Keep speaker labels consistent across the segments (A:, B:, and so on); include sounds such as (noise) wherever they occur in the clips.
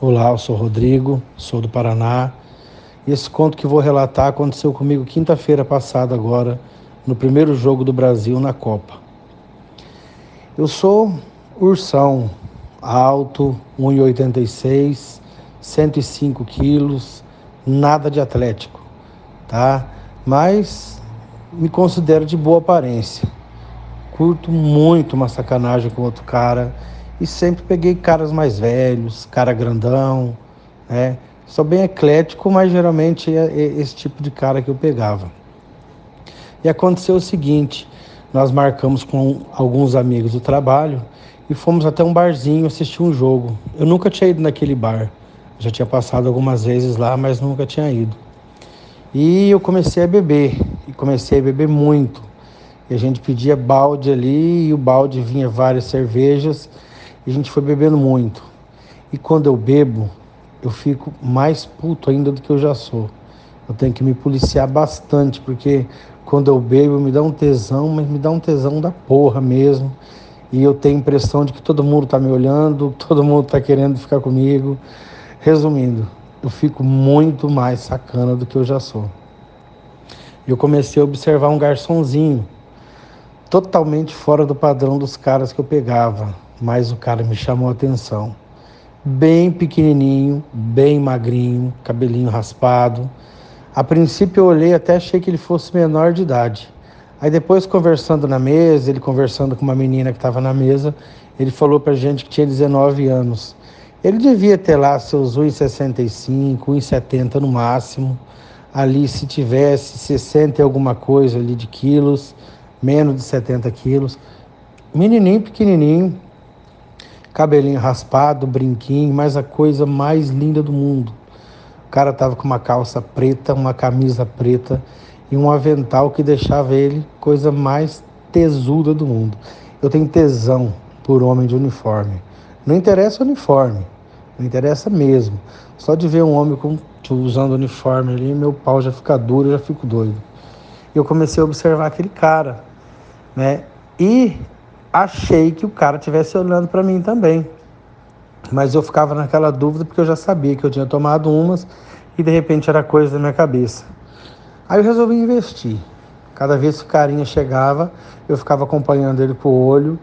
A: Olá, eu sou Rodrigo, sou do Paraná. Esse conto que vou relatar aconteceu comigo quinta-feira passada agora, no primeiro jogo do Brasil na Copa. Eu sou ursão, alto, 1,86, 105 quilos, nada de atlético, tá? Mas me considero de boa aparência. Curto muito uma sacanagem com outro cara e sempre peguei caras mais velhos, cara grandão, né? Sou bem eclético, mas geralmente é esse tipo de cara que eu pegava. E aconteceu o seguinte: nós marcamos com alguns amigos do trabalho e fomos até um barzinho assistir um jogo. Eu nunca tinha ido naquele bar, já tinha passado algumas vezes lá, mas nunca tinha ido. E eu comecei a beber, e comecei a beber muito. E a gente pedia balde ali, e o balde vinha várias cervejas, a gente foi bebendo muito. E quando eu bebo, eu fico mais puto ainda do que eu já sou. Eu tenho que me policiar bastante, porque quando eu bebo me dá um tesão, mas me dá um tesão da porra mesmo. E eu tenho a impressão de que todo mundo está me olhando, (laughs) todo mundo está querendo ficar comigo. Resumindo, eu fico muito mais sacana do que eu já sou. Eu comecei a observar um garçomzinho, totalmente fora do padrão dos caras que eu pegava, mas o cara me chamou a atenção bem pequenininho, bem magrinho, cabelinho raspado. A princípio eu olhei até achei que ele fosse menor de idade. Aí depois conversando na mesa, ele conversando com uma menina que estava na mesa, ele falou pra gente que tinha 19 anos. Ele devia ter lá seus 1,65, 1,70 no máximo. Ali se tivesse 60 e alguma coisa ali de quilos, menos de 70 quilos. Menininho, pequenininho, cabelinho raspado, brinquinho, mas a coisa mais linda do mundo. O cara tava com uma calça preta, uma camisa preta e um avental que deixava ele coisa mais tesuda do mundo. Eu tenho tesão por homem de uniforme. Não interessa o uniforme, não interessa mesmo. Só de ver um homem com, usando uniforme ali, meu pau já fica duro, eu já fico doido. Eu comecei a observar aquele cara, né? E achei que o cara estivesse olhando para mim também. Mas eu ficava naquela dúvida porque eu já sabia que eu tinha tomado umas e de repente era coisa da minha cabeça. Aí eu resolvi investir. Cada vez que o carinha chegava, eu ficava acompanhando ele com o olho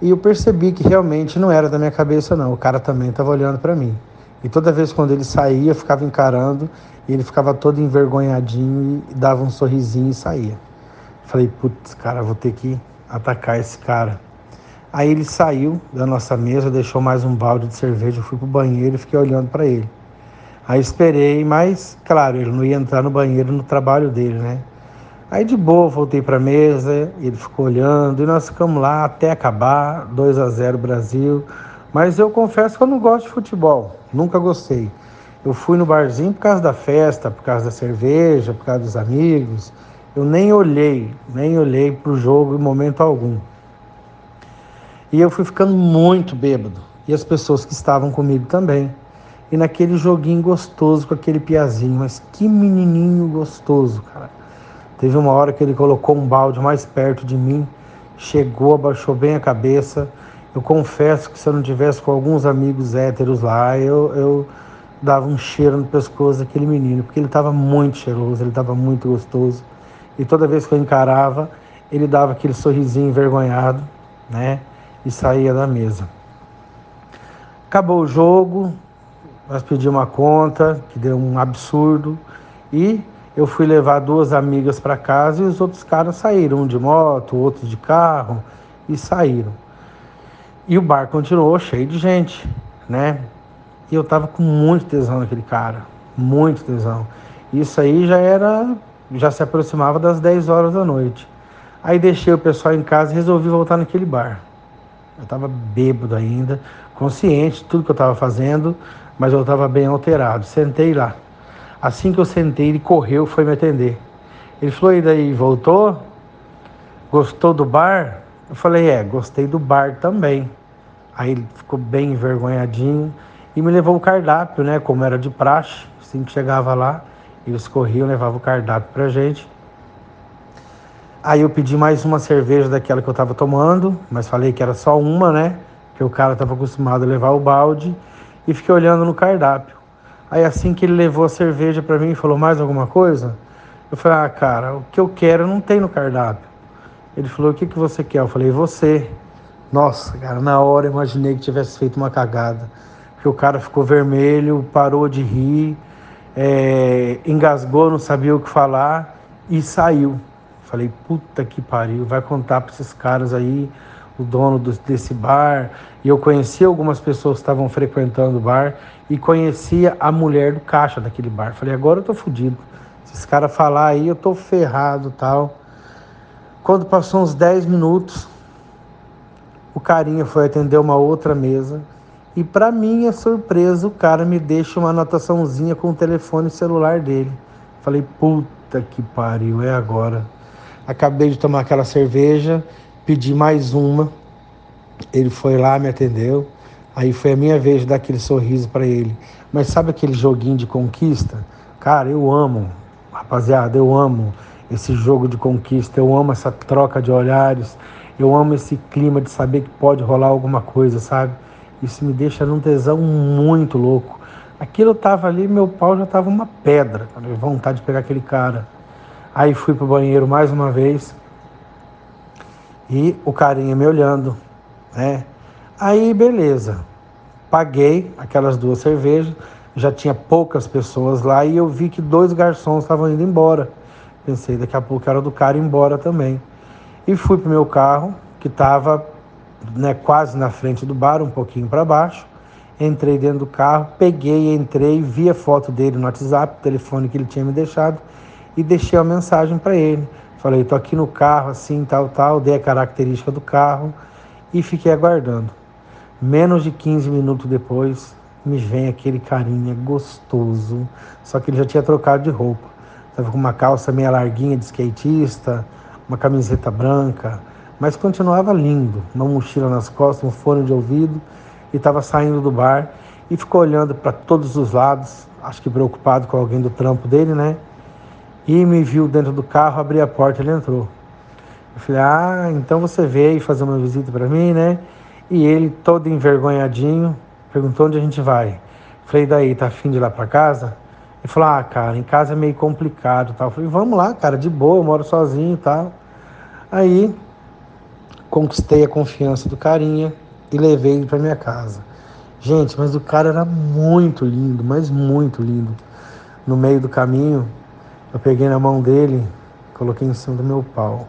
A: e eu percebi que realmente não era da minha cabeça não, o cara também estava olhando para mim. E toda vez quando ele saía, eu ficava encarando e ele ficava todo envergonhadinho e dava um sorrisinho e saía. Falei, putz, cara, vou ter que atacar esse cara. Aí ele saiu da nossa mesa, deixou mais um balde de cerveja, eu fui pro banheiro e fiquei olhando para ele. Aí esperei, mas claro, ele não ia entrar no banheiro no trabalho dele, né? Aí de boa, voltei para a mesa, ele ficou olhando e nós ficamos lá até acabar, 2 a 0 Brasil. Mas eu confesso que eu não gosto de futebol, nunca gostei. Eu fui no barzinho por causa da festa, por causa da cerveja, por causa dos amigos. Eu nem olhei, nem olhei para o jogo em momento algum. E eu fui ficando muito bêbado. E as pessoas que estavam comigo também. E naquele joguinho gostoso com aquele piazinho, mas que menininho gostoso, cara. Teve uma hora que ele colocou um balde mais perto de mim, chegou, abaixou bem a cabeça. Eu confesso que se eu não tivesse com alguns amigos héteros lá, eu, eu dava um cheiro no pescoço daquele menino, porque ele estava muito cheiroso, ele estava muito gostoso. E toda vez que eu encarava, ele dava aquele sorrisinho envergonhado, né? E saía da mesa. Acabou o jogo, nós pedimos uma conta, que deu um absurdo, e eu fui levar duas amigas para casa e os outros caras saíram, um de moto, outro de carro, e saíram. E o bar continuou cheio de gente, né? E eu tava com muito tesão naquele cara, muito tesão. Isso aí já era, já se aproximava das 10 horas da noite. Aí deixei o pessoal em casa e resolvi voltar naquele bar. Eu estava bêbado ainda, consciente de tudo que eu estava fazendo, mas eu estava bem alterado. Sentei lá. Assim que eu sentei, ele correu, foi me atender. Ele falou, e daí, voltou? Gostou do bar? Eu falei, é, gostei do bar também. Aí ele ficou bem envergonhadinho e me levou o cardápio, né? Como era de praxe, assim que chegava lá, eles corriam, levavam o cardápio pra gente. Aí eu pedi mais uma cerveja daquela que eu estava tomando, mas falei que era só uma, né? Que o cara estava acostumado a levar o balde. e fiquei olhando no cardápio. Aí assim que ele levou a cerveja para mim e falou mais alguma coisa, eu falei, ah, cara, o que eu quero não tem no cardápio. Ele falou, o que, que você quer? Eu falei, você. Nossa, cara, na hora imaginei que tivesse feito uma cagada. Porque o cara ficou vermelho, parou de rir, é, engasgou, não sabia o que falar e saiu. Falei, puta que pariu, vai contar para esses caras aí, o dono do, desse bar. E eu conhecia algumas pessoas que estavam frequentando o bar e conhecia a mulher do caixa daquele bar. Falei, agora eu tô fudido. Se esse cara falar aí, eu tô ferrado tal. Quando passou uns 10 minutos, o carinha foi atender uma outra mesa e para minha surpresa, o cara me deixa uma anotaçãozinha com o telefone celular dele. Falei, puta que pariu, é agora. Acabei de tomar aquela cerveja, pedi mais uma. Ele foi lá, me atendeu. Aí foi a minha vez de dar aquele sorriso para ele. Mas sabe aquele joguinho de conquista? Cara, eu amo, rapaziada, eu amo esse jogo de conquista, eu amo essa troca de olhares, eu amo esse clima de saber que pode rolar alguma coisa, sabe? Isso me deixa num tesão muito louco. Aquilo tava ali, meu pau já tava uma pedra, vontade de pegar aquele cara. Aí fui pro banheiro mais uma vez e o carinha me olhando, né? Aí beleza, paguei aquelas duas cervejas, já tinha poucas pessoas lá e eu vi que dois garçons estavam indo embora. Pensei, daqui a pouco era do cara ir embora também. E fui pro meu carro, que estava né, quase na frente do bar, um pouquinho para baixo. Entrei dentro do carro, peguei, entrei, vi a foto dele no WhatsApp, o telefone que ele tinha me deixado, e deixei uma mensagem para ele. Falei, tô aqui no carro, assim, tal, tal, dei a característica do carro e fiquei aguardando. Menos de 15 minutos depois, me vem aquele carinha gostoso, só que ele já tinha trocado de roupa. Tava com uma calça meia larguinha de skatista, uma camiseta branca, mas continuava lindo, uma mochila nas costas, um fone de ouvido, e estava saindo do bar e ficou olhando para todos os lados, acho que preocupado com alguém do trampo dele, né? E me viu dentro do carro, abri a porta, ele entrou. Eu falei: "Ah, então você veio fazer uma visita para mim, né?" E ele todo envergonhadinho perguntou onde a gente vai. Falei: "Daí, tá afim de ir lá para casa?" Ele falou: "Ah, cara, em casa é meio complicado, tal." Eu falei: "Vamos lá, cara, de boa, eu moro sozinho e tal." Aí conquistei a confiança do carinha e levei ele para minha casa. Gente, mas o cara era muito lindo, mas muito lindo. No meio do caminho, eu peguei na mão dele, coloquei em cima do meu pau.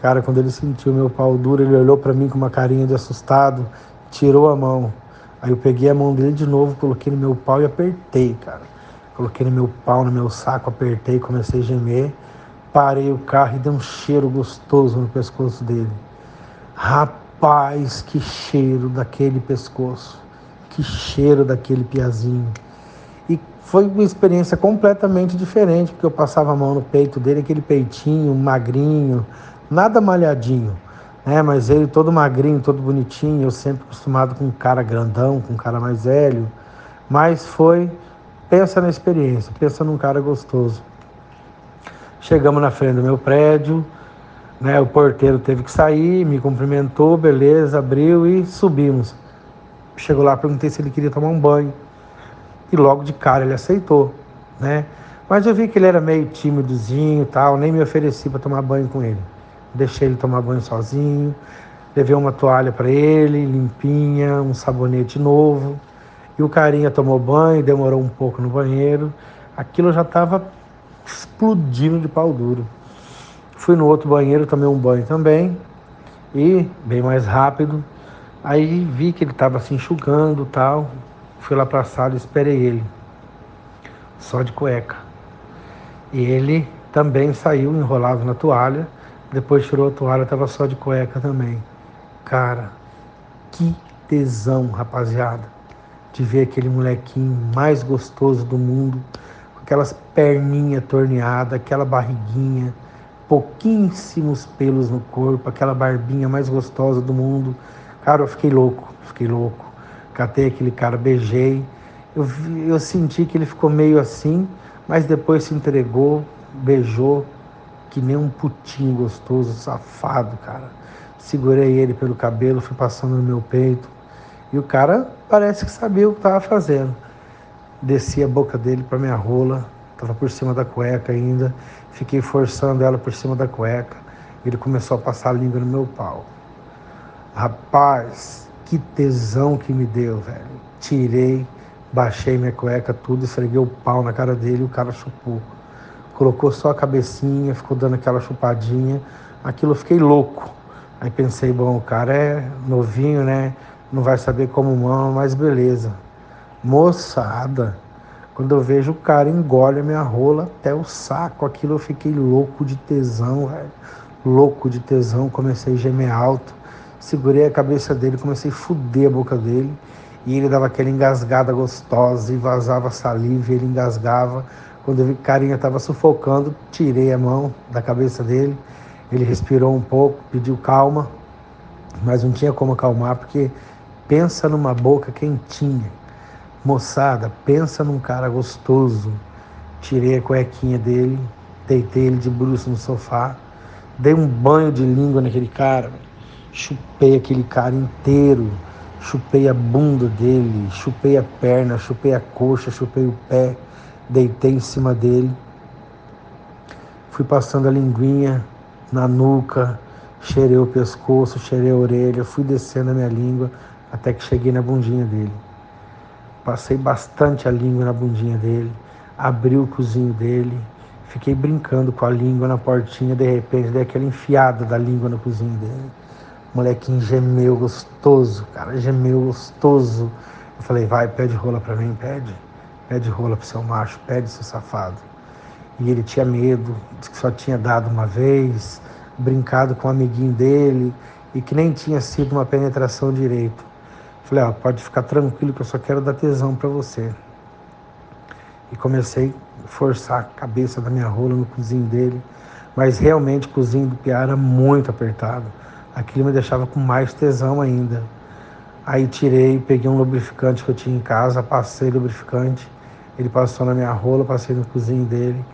A: Cara, quando ele sentiu meu pau duro, ele olhou para mim com uma carinha de assustado, tirou a mão. Aí eu peguei a mão dele de novo, coloquei no meu pau e apertei, cara. Coloquei no meu pau, no meu saco, apertei, comecei a gemer. Parei o carro e dei um cheiro gostoso no pescoço dele. Rapaz, que cheiro daquele pescoço. Que cheiro daquele piazinho. Foi uma experiência completamente diferente, porque eu passava a mão no peito dele, aquele peitinho magrinho, nada malhadinho, né? Mas ele todo magrinho, todo bonitinho, eu sempre acostumado com um cara grandão, com um cara mais velho. Mas foi, pensa na experiência, pensa num cara gostoso. Chegamos na frente do meu prédio, né? O porteiro teve que sair, me cumprimentou, beleza, abriu e subimos. Chegou lá, perguntei se ele queria tomar um banho. E logo de cara ele aceitou, né? Mas eu vi que ele era meio tímidozinho tal, nem me ofereci para tomar banho com ele. Deixei ele tomar banho sozinho, levei uma toalha para ele, limpinha, um sabonete novo. E o carinha tomou banho, demorou um pouco no banheiro. Aquilo já estava explodindo de pau duro. Fui no outro banheiro, tomei um banho também. E, bem mais rápido, aí vi que ele estava se enxugando tal. Fui lá para a sala e esperei ele. Só de cueca. E ele também saiu enrolado na toalha. Depois tirou a toalha, estava só de cueca também. Cara, que tesão, rapaziada, de ver aquele molequinho mais gostoso do mundo aquelas perninhas torneadas, aquela barriguinha, pouquíssimos pelos no corpo, aquela barbinha mais gostosa do mundo. Cara, eu fiquei louco, fiquei louco. Catei aquele cara, beijei. Eu, eu senti que ele ficou meio assim, mas depois se entregou, beijou, que nem um putinho gostoso, safado, cara. Segurei ele pelo cabelo, fui passando no meu peito. E o cara parece que sabia o que estava fazendo. Desci a boca dele para minha rola, estava por cima da cueca ainda, fiquei forçando ela por cima da cueca. Ele começou a passar a língua no meu pau. Rapaz, que tesão que me deu, velho. Tirei, baixei minha cueca, tudo, esfreguei o pau na cara dele e o cara chupou. Colocou só a cabecinha, ficou dando aquela chupadinha. Aquilo eu fiquei louco. Aí pensei, bom, o cara é novinho, né? Não vai saber como mama, mas beleza. Moçada, quando eu vejo o cara engole a minha rola até o saco, aquilo eu fiquei louco de tesão, velho. Louco de tesão, comecei a gemer alto segurei a cabeça dele, comecei a fuder a boca dele. E ele dava aquela engasgada gostosa e vazava saliva e ele engasgava. Quando eu vi que o carinha estava sufocando, tirei a mão da cabeça dele. Ele respirou um pouco, pediu calma, mas não tinha como acalmar, porque pensa numa boca quentinha. Moçada, pensa num cara gostoso. Tirei a cuequinha dele, deitei ele de bruxo no sofá, dei um banho de língua naquele cara. Chupei aquele cara inteiro, chupei a bunda dele, chupei a perna, chupei a coxa, chupei o pé, deitei em cima dele. Fui passando a linguinha na nuca, cheirei o pescoço, cheirei a orelha, fui descendo a minha língua até que cheguei na bundinha dele. Passei bastante a língua na bundinha dele, abri o cozinho dele, fiquei brincando com a língua na portinha, de repente dei aquela enfiada da língua no cozinho dele. Molequinho gemeu gostoso, cara, gemeu gostoso. Eu falei, vai, pede rola pra mim, pede. Pede rola pro seu macho, pede seu safado. E ele tinha medo, disse que só tinha dado uma vez, brincado com um amiguinho dele e que nem tinha sido uma penetração direito. Falei, ó, pode ficar tranquilo que eu só quero dar tesão para você. E comecei a forçar a cabeça da minha rola no cozinho dele, mas realmente o cozinho do Piá era muito apertado aquilo me deixava com mais tesão ainda. Aí tirei, peguei um lubrificante que eu tinha em casa, passei o lubrificante, ele passou na minha rola, passei no cozinho dele.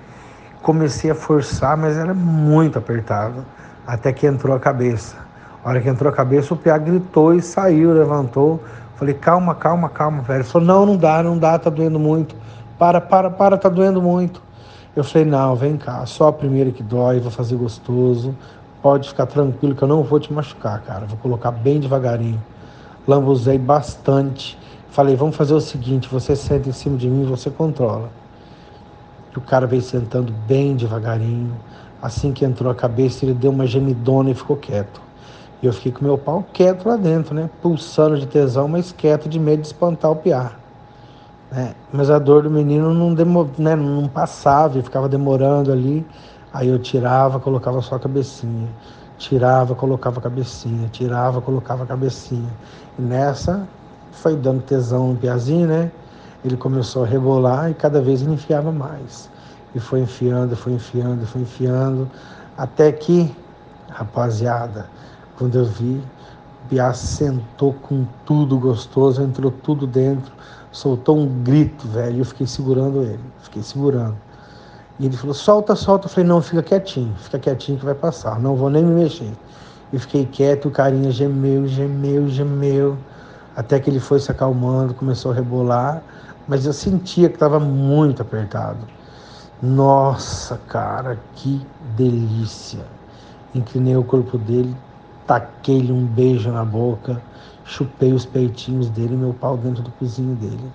A: Comecei a forçar, mas era muito apertado, até que entrou a cabeça. A hora que entrou a cabeça, o Pia gritou e saiu, levantou. Falei, calma, calma, calma, velho. Ele falou, não, não dá, não dá, tá doendo muito. Para, para, para, tá doendo muito. Eu falei, não, vem cá, só a primeira que dói, vou fazer gostoso, Pode ficar tranquilo que eu não vou te machucar, cara. Vou colocar bem devagarinho. Lambuzei bastante. Falei, vamos fazer o seguinte: você senta em cima de mim, você controla. E o cara veio sentando bem devagarinho. Assim que entrou a cabeça, ele deu uma gemidona e ficou quieto. E eu fiquei com meu pau quieto lá dentro, né? Pulsando de tesão, mas quieto de medo de espantar o piar. Né? Mas a dor do menino não, demo, né? não passava e ficava demorando ali. Aí eu tirava, colocava só a cabecinha. Tirava, colocava a cabecinha. Tirava, colocava a cabecinha. E nessa foi dando tesão no piazinho, né? Ele começou a rebolar e cada vez ele enfiava mais. E foi enfiando, foi enfiando, foi enfiando. Até que, rapaziada, quando eu vi, o Piá sentou com tudo gostoso, entrou tudo dentro, soltou um grito, velho. Eu fiquei segurando ele, fiquei segurando. E ele falou, solta, solta. Eu falei, não, fica quietinho, fica quietinho que vai passar, não vou nem me mexer. E fiquei quieto, o carinha gemeu, gemeu, gemeu, até que ele foi se acalmando, começou a rebolar, mas eu sentia que estava muito apertado. Nossa, cara, que delícia. Inclinei o corpo dele, taquei-lhe um beijo na boca, chupei os peitinhos dele e meu pau dentro do cozinho dele.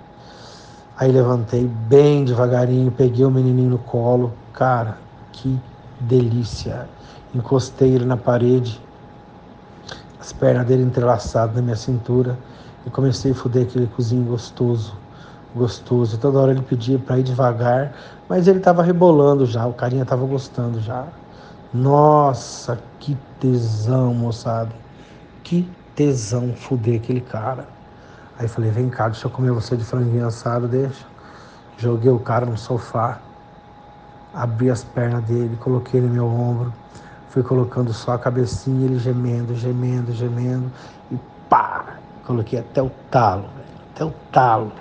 A: Aí levantei bem devagarinho, peguei o menininho no colo. Cara, que delícia. Encostei ele na parede, as pernas dele entrelaçadas na minha cintura e comecei a fuder aquele cozinho gostoso, gostoso. Toda hora ele pedia para ir devagar, mas ele estava rebolando já, o carinha estava gostando já. Nossa, que tesão, moçada. Que tesão fuder aquele cara. Aí falei, vem cá, deixa eu comer você de franguinho assado, deixa. Joguei o cara no sofá, abri as pernas dele, coloquei no meu ombro, fui colocando só a cabecinha, ele gemendo, gemendo, gemendo, e pá! Coloquei até o talo, até o talo.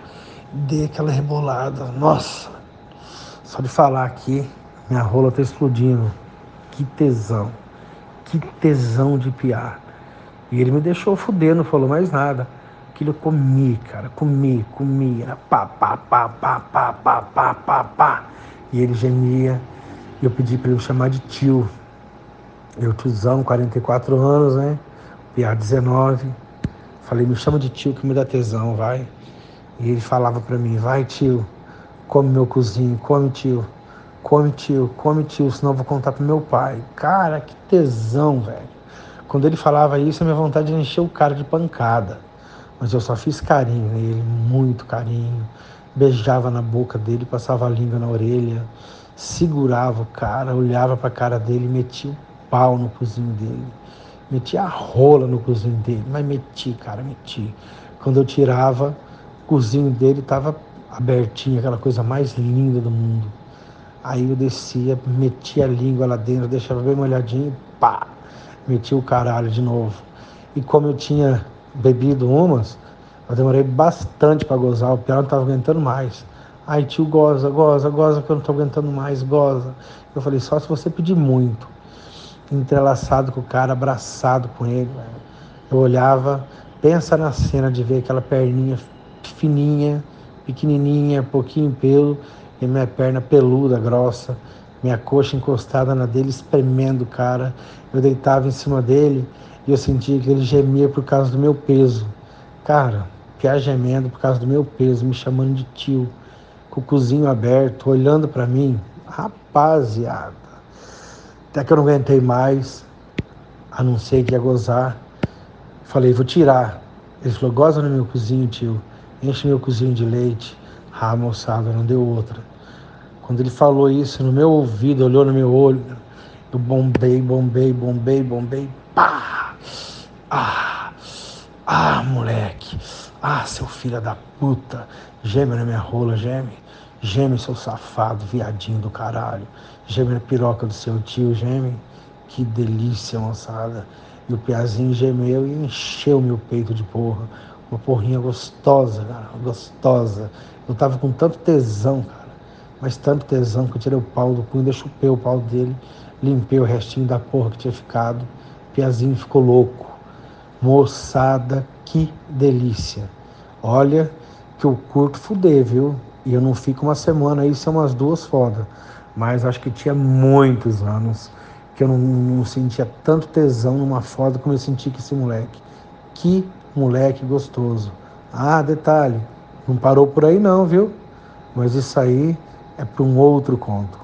A: Dei aquela rebolada, nossa! Só de falar aqui, minha rola tá explodindo. Que tesão, que tesão de piar. E ele me deixou fuder, não falou mais nada. Aquilo eu comi, cara, comi, comi, era pá, pá, pá, pá, pá, pá, pá, pá, pá. E ele gemia, e eu pedi para ele chamar de tio. Eu, tiozão, 44 anos, né? Piá 19. Falei, me chama de tio que me dá tesão, vai. E ele falava para mim, vai tio, come meu cozinho, come tio, come tio, come tio, senão eu vou contar pro meu pai. Cara, que tesão, velho. Quando ele falava isso, a minha vontade de encher o cara de pancada. Mas eu só fiz carinho nele, muito carinho. Beijava na boca dele, passava a língua na orelha, segurava o cara, olhava para a cara dele, metia o pau no cozinho dele, metia a rola no cozinho dele, mas meti, cara, meti. Quando eu tirava, o cozinho dele estava abertinho, aquela coisa mais linda do mundo. Aí eu descia, metia a língua lá dentro, deixava bem molhadinho, pá, metia o caralho de novo. E como eu tinha bebido umas, eu demorei bastante para gozar, o pior não estava aguentando mais. Aí tio, goza, goza, goza, que eu não estou aguentando mais, goza. Eu falei, só se você pedir muito. Entrelaçado com o cara, abraçado com ele. Eu olhava, pensa na cena de ver aquela perninha fininha, pequenininha, pouquinho pelo, e minha perna peluda, grossa, minha coxa encostada na dele, espremendo o cara. Eu deitava em cima dele e eu sentia que ele gemia por causa do meu peso. Cara, Piá gemendo por causa do meu peso, me chamando de tio, com o cozinho aberto, olhando para mim. Rapaziada, até que eu não aguentei mais, anunciei que ia gozar. Falei, vou tirar. Ele falou, goza no meu cozinho, tio. Enche meu cozinho de leite. Ah, moçada, não deu outra. Quando ele falou isso no meu ouvido, olhou no meu olho, eu bombei, bombei, bombei, bombei. Pá! Ah! Ah, moleque! Ah, seu filho da puta! Geme na minha rola, geme. Geme, seu safado, viadinho do caralho. Geme na piroca do seu tio, geme. Que delícia, moçada. E o piazinho gemeu e encheu meu peito de porra. Uma porrinha gostosa, cara, gostosa. Eu tava com tanto tesão, cara. Mas tanto tesão que eu tirei o pau do cu, ainda chupei o pau dele, limpei o restinho da porra que tinha ficado. Piazinho ficou louco. Moçada, que delícia. Olha que eu curto fuder, viu? E eu não fico uma semana aí, são umas duas fodas. Mas acho que tinha muitos anos que eu não, não sentia tanto tesão numa foda como eu senti com esse moleque. Que moleque gostoso. Ah, detalhe, não parou por aí não, viu? Mas isso aí é para um outro conto.